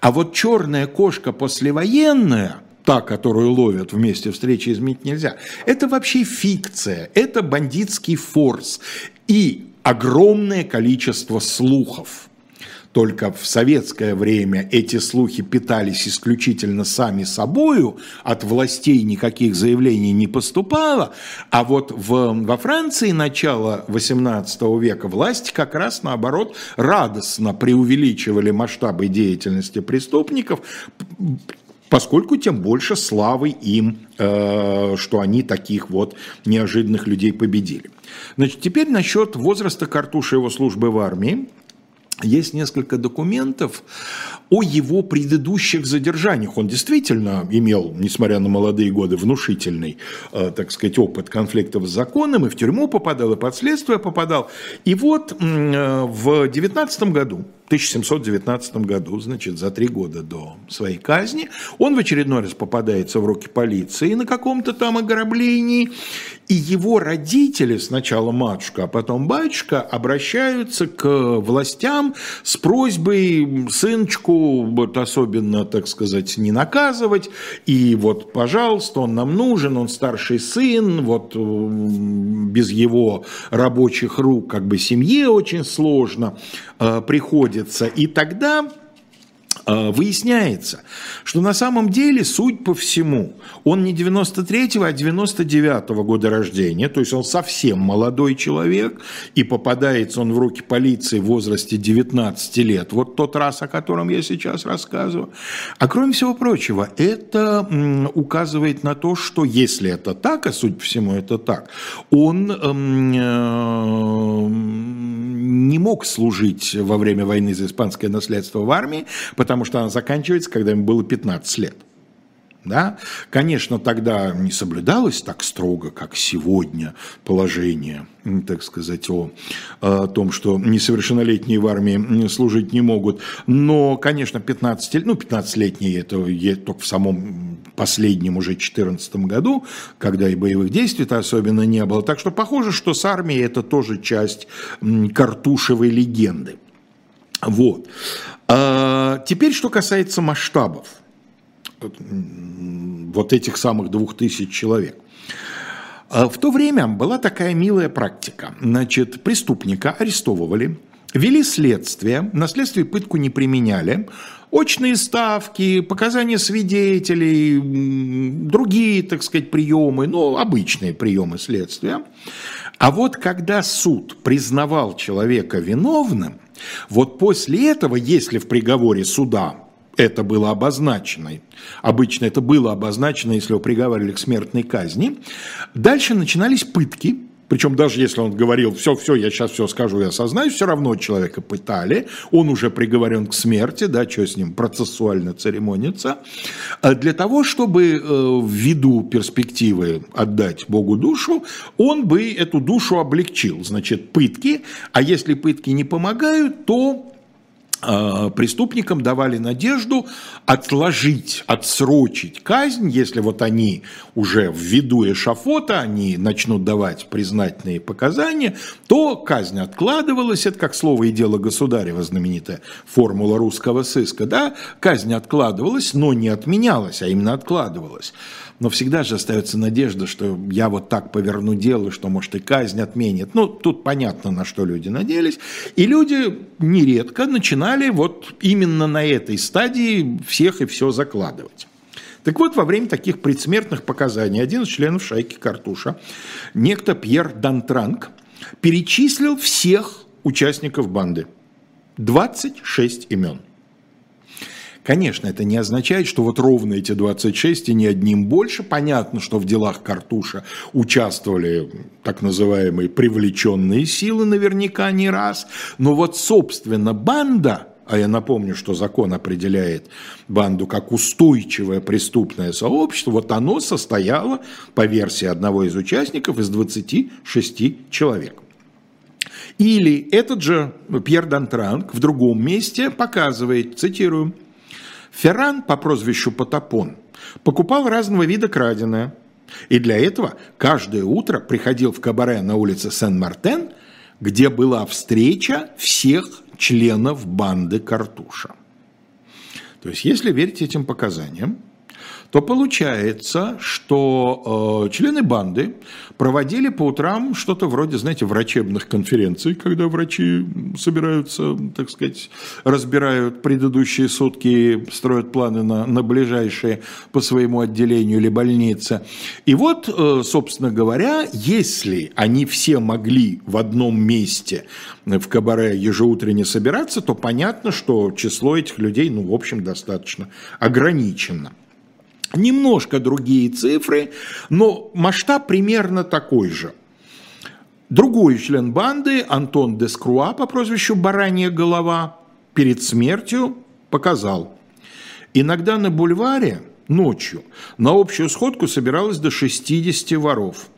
А вот черная кошка послевоенная, та, которую ловят вместе встречи изменить нельзя, это вообще фикция, это бандитский форс и огромное количество слухов – только в советское время эти слухи питались исключительно сами собою, от властей никаких заявлений не поступало, а вот в, во Франции начала XVIII века власти как раз наоборот радостно преувеличивали масштабы деятельности преступников, поскольку тем больше славы им, э, что они таких вот неожиданных людей победили. Значит, теперь насчет возраста Картуша его службы в армии. Есть несколько документов о его предыдущих задержаниях. Он действительно имел, несмотря на молодые годы, внушительный, э, так сказать, опыт конфликтов с законом, и в тюрьму попадал, и под следствие попадал. И вот э, в 19 году 1719 году, значит, за три года до своей казни, он в очередной раз попадается в руки полиции на каком-то там ограблении, и его родители, сначала матушка, а потом батюшка, обращаются к властям с просьбой сыночку вот особенно, так сказать, не наказывать, и вот, пожалуйста, он нам нужен, он старший сын, вот без его рабочих рук как бы семье очень сложно э, приходит находится. И тогда выясняется, что на самом деле, суть по всему, он не 93-го, а 99-го года рождения, то есть он совсем молодой человек, и попадается он в руки полиции в возрасте 19 лет. Вот тот раз, о котором я сейчас рассказываю. А кроме всего прочего, это указывает на то, что если это так, а суть по всему это так, он эм, э, не мог служить во время войны за испанское наследство в армии, потому что она заканчивается, когда ему было 15 лет. Да? Конечно, тогда не соблюдалось так строго, как сегодня положение, так сказать, о, о том, что несовершеннолетние в армии служить не могут. Но, конечно, 15, ну, 15-летние это только в самом последнем уже 14 году, когда и боевых действий-то особенно не было. Так что похоже, что с армией это тоже часть картушевой легенды. Вот. А теперь, что касается масштабов вот этих самых двух тысяч человек. А в то время была такая милая практика. Значит, преступника арестовывали, вели следствие, на следствие пытку не применяли, очные ставки, показания свидетелей, другие, так сказать, приемы, ну, обычные приемы следствия. А вот когда суд признавал человека виновным, вот после этого, если в приговоре суда это было обозначено, обычно это было обозначено, если его приговаривали к смертной казни, дальше начинались пытки, причем даже если он говорил, все, все, я сейчас все скажу, я осознаю, все равно человека пытали, он уже приговорен к смерти, да, что с ним процессуально церемониться, а для того, чтобы э, ввиду перспективы отдать Богу душу, он бы эту душу облегчил, значит, пытки, а если пытки не помогают, то преступникам давали надежду отложить, отсрочить казнь, если вот они уже в виду эшафота, они начнут давать признательные показания, то казнь откладывалась, это как слово и дело государева, знаменитая формула русского сыска, да, казнь откладывалась, но не отменялась, а именно откладывалась но всегда же остается надежда, что я вот так поверну дело, что, может, и казнь отменит. Ну, тут понятно, на что люди надеялись. И люди нередко начинали вот именно на этой стадии всех и все закладывать. Так вот, во время таких предсмертных показаний один из членов шайки Картуша, некто Пьер Дантранг, перечислил всех участников банды. 26 имен. Конечно, это не означает, что вот ровно эти 26 и не одним больше. Понятно, что в делах Картуша участвовали так называемые привлеченные силы наверняка не раз. Но вот, собственно, банда, а я напомню, что закон определяет банду как устойчивое преступное сообщество, вот оно состояло, по версии одного из участников, из 26 человек. Или этот же Пьер Дантранг в другом месте показывает, цитирую, Ферран по прозвищу Потапон покупал разного вида краденое. И для этого каждое утро приходил в кабаре на улице Сен-Мартен, где была встреча всех членов банды Картуша. То есть, если верить этим показаниям, то получается, что э, члены банды проводили по утрам что-то вроде, знаете, врачебных конференций, когда врачи собираются, так сказать, разбирают предыдущие сутки, строят планы на, на ближайшие по своему отделению или больнице. И вот, э, собственно говоря, если они все могли в одном месте в кабаре ежеутренне собираться, то понятно, что число этих людей, ну, в общем, достаточно ограничено. Немножко другие цифры, но масштаб примерно такой же. Другой член банды, Антон Дескруа по прозвищу Баранья голова, перед смертью показал. Иногда на бульваре ночью на общую сходку собиралось до 60 воров.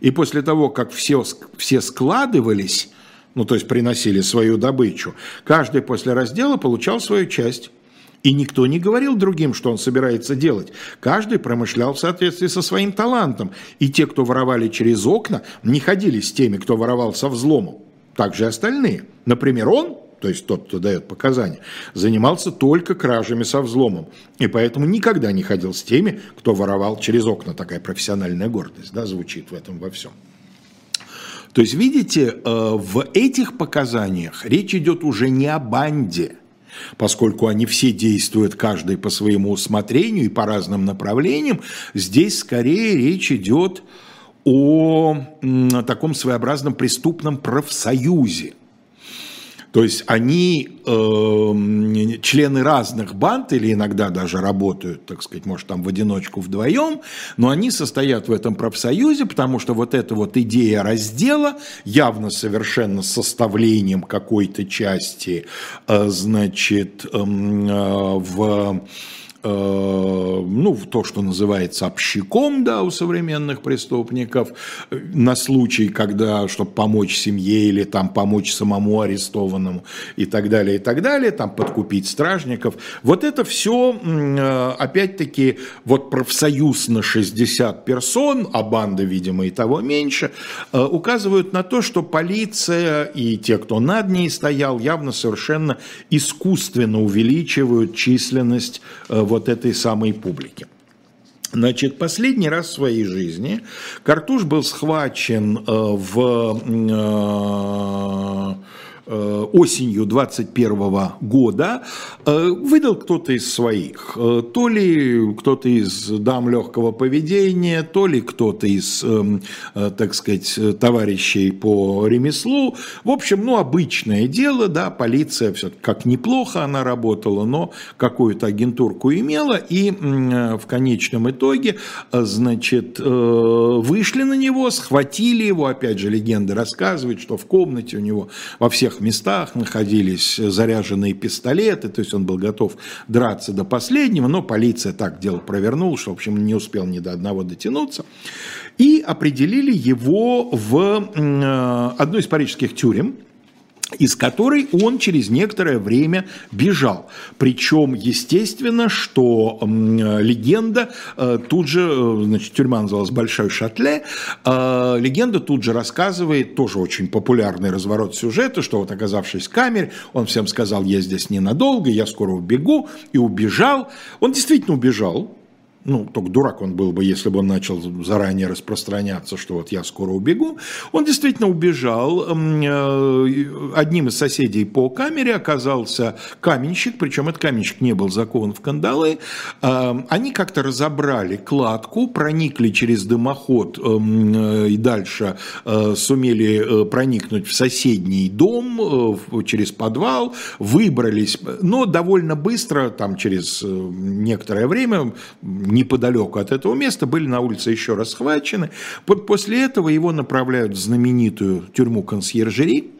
И после того, как все, все складывались, ну то есть приносили свою добычу, каждый после раздела получал свою часть. И никто не говорил другим, что он собирается делать. Каждый промышлял в соответствии со своим талантом. И те, кто воровали через окна, не ходили с теми, кто воровал со взломом. Также и остальные. Например, он, то есть тот, кто дает показания, занимался только кражами со взломом. И поэтому никогда не ходил с теми, кто воровал через окна. Такая профессиональная гордость да, звучит в этом во всем. То есть, видите, э, в этих показаниях речь идет уже не о банде – поскольку они все действуют каждый по своему усмотрению и по разным направлениям, здесь скорее речь идет о таком своеобразном преступном профсоюзе. То есть они э, члены разных банд или иногда даже работают, так сказать, может там в одиночку вдвоем, но они состоят в этом профсоюзе, потому что вот эта вот идея раздела, явно совершенно составлением какой-то части, э, значит, э, в ну, то, что называется общиком, да, у современных преступников, на случай, когда, чтобы помочь семье или там помочь самому арестованному и так далее, и так далее, там подкупить стражников. Вот это все, э, опять-таки, вот профсоюз на 60 персон, а банда, видимо, и того меньше, э, указывают на то, что полиция и те, кто над ней стоял, явно совершенно искусственно увеличивают численность вот этой самой публики. Значит, последний раз в своей жизни Картуш был схвачен э, в Э, осенью 21 года э, выдал кто-то из своих. Э, то ли кто-то из дам легкого поведения, то ли кто-то из, эм, так сказать, товарищей по ремеслу. В общем, ну, обычное дело, да, полиция все как неплохо она работала, но какую-то агентурку имела, и в конечном итоге, значит, вышли на него, схватили его, опять же, легенда рассказывает, что в комнате у него во всех местах находились заряженные пистолеты, то есть он был готов драться до последнего, но полиция так дело провернула, что, в общем, не успел ни до одного дотянуться. И определили его в э, одну из парижских тюрем, из которой он через некоторое время бежал. Причем, естественно, что легенда э, тут же, э, значит, тюрьма называлась Большой Шатле, э, легенда тут же рассказывает, тоже очень популярный разворот сюжета, что вот оказавшись в камере, он всем сказал, я здесь ненадолго, я скоро убегу, и убежал. Он действительно убежал, ну, только дурак он был бы, если бы он начал заранее распространяться, что вот я скоро убегу. Он действительно убежал. Э, одним из соседей по камере оказался каменщик, причем этот каменщик не был закован в кандалы. Э, они как-то разобрали кладку, проникли через дымоход э, и дальше сумели проникнуть в соседний дом, через подвал, выбрались, но довольно быстро, там через некоторое время, неподалеку от этого места, были на улице еще раз схвачены. После этого его направляют в знаменитую тюрьму консьержери,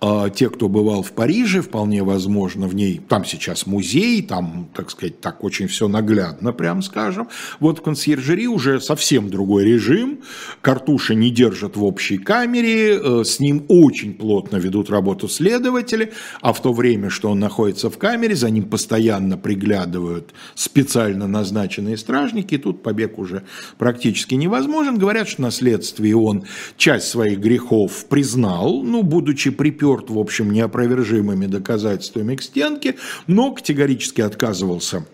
те, кто бывал в Париже, вполне возможно, в ней, там сейчас музей, там, так сказать, так очень все наглядно, прям скажем. Вот в консьержери уже совсем другой режим, картуши не держат в общей камере, э, с ним очень плотно ведут работу следователи, а в то время, что он находится в камере, за ним постоянно приглядывают специально назначенные стражники, и тут побег уже практически невозможен. Говорят, что на следствии он часть своих грехов признал, ну, будучи приперт приперт, в общем, неопровержимыми доказательствами к стенке, но категорически отказывался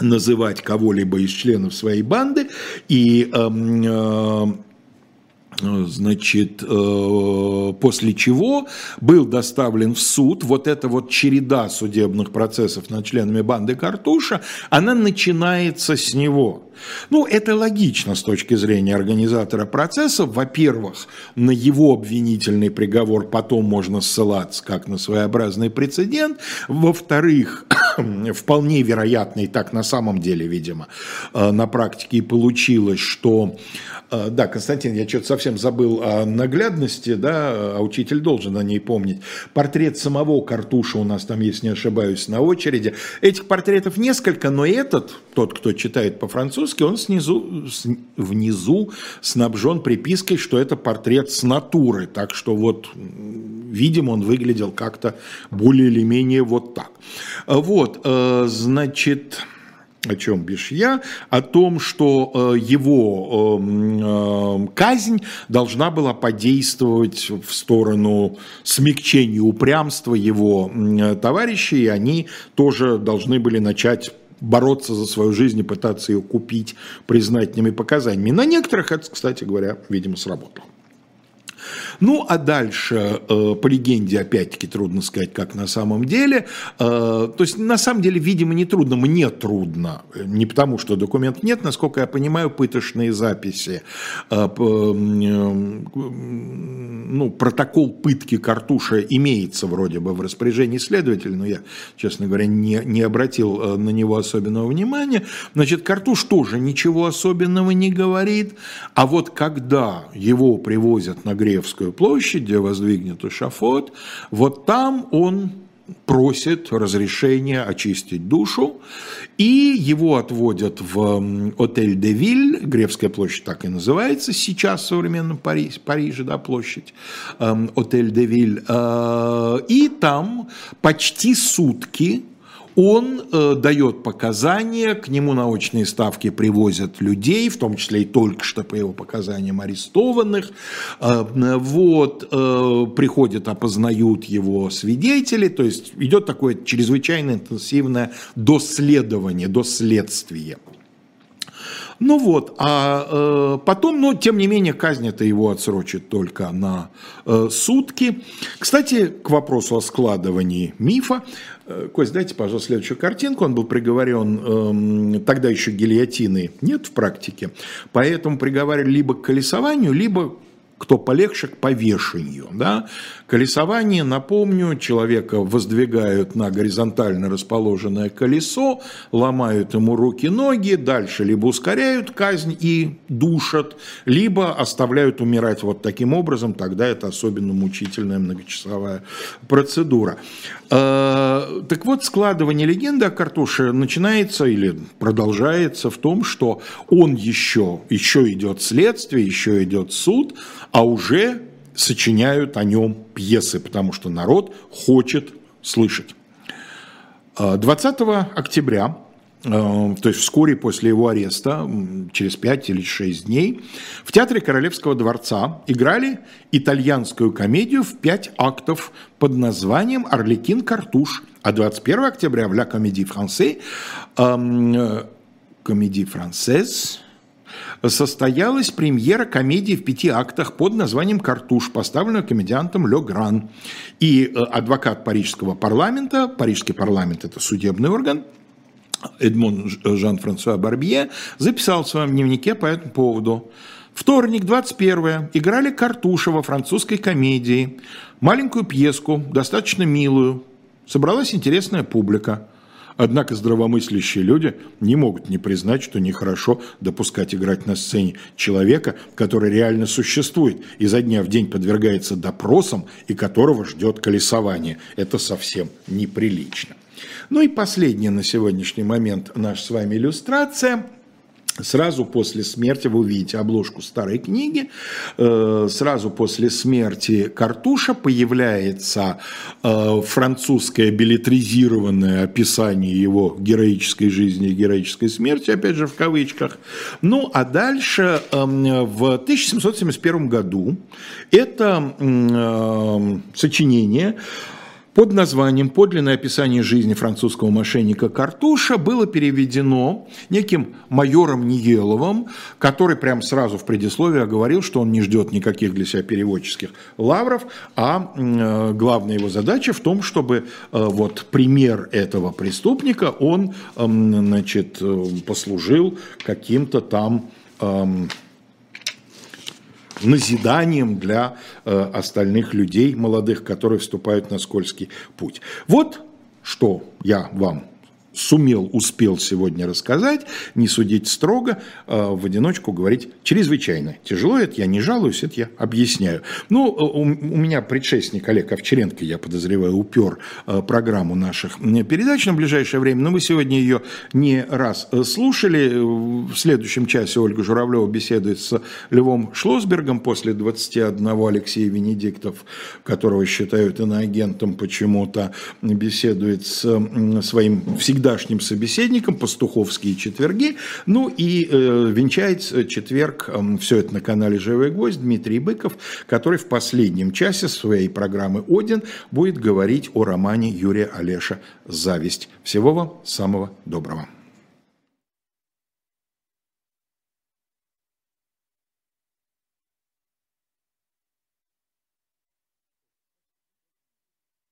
называть кого-либо из членов своей банды и эм, э, Значит, э, после чего был доставлен в суд, вот эта вот череда судебных процессов над членами банды Картуша, она начинается с него. Ну, это логично с точки зрения организатора процесса. Во-первых, на его обвинительный приговор потом можно ссылаться как на своеобразный прецедент. Во-вторых, вполне вероятно, и так на самом деле, видимо, э, на практике и получилось, что э, да, Константин, я что-то совсем забыл о наглядности, да, а учитель должен о ней помнить. Портрет самого Картуша у нас там есть, не ошибаюсь, на очереди. Этих портретов несколько, но этот, тот, кто читает по-французски, он снизу, внизу снабжен припиской, что это портрет с натуры. Так что вот, видимо, он выглядел как-то более или менее вот так. Вот, э, значит, о чем бишь я, о том, что э, его э, казнь должна была подействовать в сторону смягчения упрямства его товарищей, и они тоже должны были начать бороться за свою жизнь и пытаться ее купить признательными показаниями. На некоторых это, кстати говоря, видимо, сработало. Ну, а дальше, э, по легенде, опять-таки, трудно сказать, как на самом деле. Э, то есть, на самом деле, видимо, не трудно, мне трудно. Не потому, что документ нет, насколько я понимаю, пыточные записи. Э, ну, протокол пытки Картуша имеется вроде бы в распоряжении следователя, но я, честно говоря, не, не обратил на него особенного внимания. Значит, Картуш тоже ничего особенного не говорит, а вот когда его привозят на Гревскую площадь, где воздвигнут эшафот, вот там он просит разрешения очистить душу, и его отводят в отель де Виль, Гревская площадь так и называется сейчас в современном Париже, Париже да, площадь, эм, отель де Виль, э, и там почти сутки он э, дает показания, к нему на очные ставки привозят людей, в том числе и только что по его показаниям арестованных. Э, вот, э, приходят, опознают его свидетели, то есть идет такое чрезвычайно интенсивное доследование, доследствие. Ну вот, а э, потом, ну, тем не менее, казнь это его отсрочит только на э, сутки. Кстати, к вопросу о складывании мифа. Э, Кость, дайте, пожалуйста, следующую картинку. Он был приговорен, э, тогда еще гильотины нет в практике, поэтому приговаривали либо к колесованию, либо кто полегче, к повешению. Да? Колесование, напомню, человека воздвигают на горизонтально расположенное колесо, ломают ему руки-ноги, дальше либо ускоряют казнь и душат, либо оставляют умирать вот таким образом, тогда это особенно мучительная многочасовая процедура. А, так вот, складывание легенды о Картуше начинается или продолжается в том, что он еще, еще идет следствие, еще идет суд, а уже сочиняют о нем пьесы, потому что народ хочет слышать. 20 а, октября, а, то есть вскоре после его ареста, через 5 или 6 дней, в Театре Королевского дворца играли итальянскую комедию в 5 актов под названием «Орликин Картуш», а 21 октября в «Ля Comédie Française», «Comédie Française», состоялась премьера комедии в пяти актах под названием «Картуш», поставленную комедиантом Ле Гран. И э, адвокат парижского парламента, парижский парламент – это судебный орган, Эдмон Жан-Франсуа Барбье записал в своем дневнике по этому поводу. Вторник, 21 играли Картуша во французской комедии. Маленькую пьеску, достаточно милую. Собралась интересная публика. Однако здравомыслящие люди не могут не признать, что нехорошо допускать играть на сцене человека, который реально существует, изо дня в день подвергается допросам и которого ждет колесование. Это совсем неприлично. Ну и последняя на сегодняшний момент наша с вами иллюстрация – Сразу после смерти, вы увидите обложку старой книги, э, сразу после смерти Картуша появляется э, французское билетризированное описание его героической жизни и героической смерти, опять же в кавычках. Ну а дальше эм, в 1771 году это э, сочинение под названием «Подлинное описание жизни французского мошенника Картуша» было переведено неким майором Ниеловым, который прямо сразу в предисловии говорил, что он не ждет никаких для себя переводческих лавров, а э, главная его задача в том, чтобы э, вот пример этого преступника, он значит, э, послужил каким-то там назиданием для э, остальных людей молодых, которые вступают на скользкий путь. Вот что я вам сумел, успел сегодня рассказать, не судить строго, а в одиночку говорить чрезвычайно тяжело. Это я не жалуюсь, это я объясняю. Ну, у меня предшественник Олег Овчаренко, я подозреваю, упер а, программу наших передач на ближайшее время, но мы сегодня ее не раз слушали. В следующем часе Ольга Журавлева беседует с Львом Шлосбергом после 21 Алексея Венедиктов, которого считают иноагентом почему-то, беседует с своим всегда всегдашним собеседником, пастуховские четверги. Ну и э, венчает четверг, э, все это на канале «Живой гвоздь» Дмитрий Быков, который в последнем часе своей программы «Один» будет говорить о романе Юрия Олеша «Зависть». Всего вам самого доброго.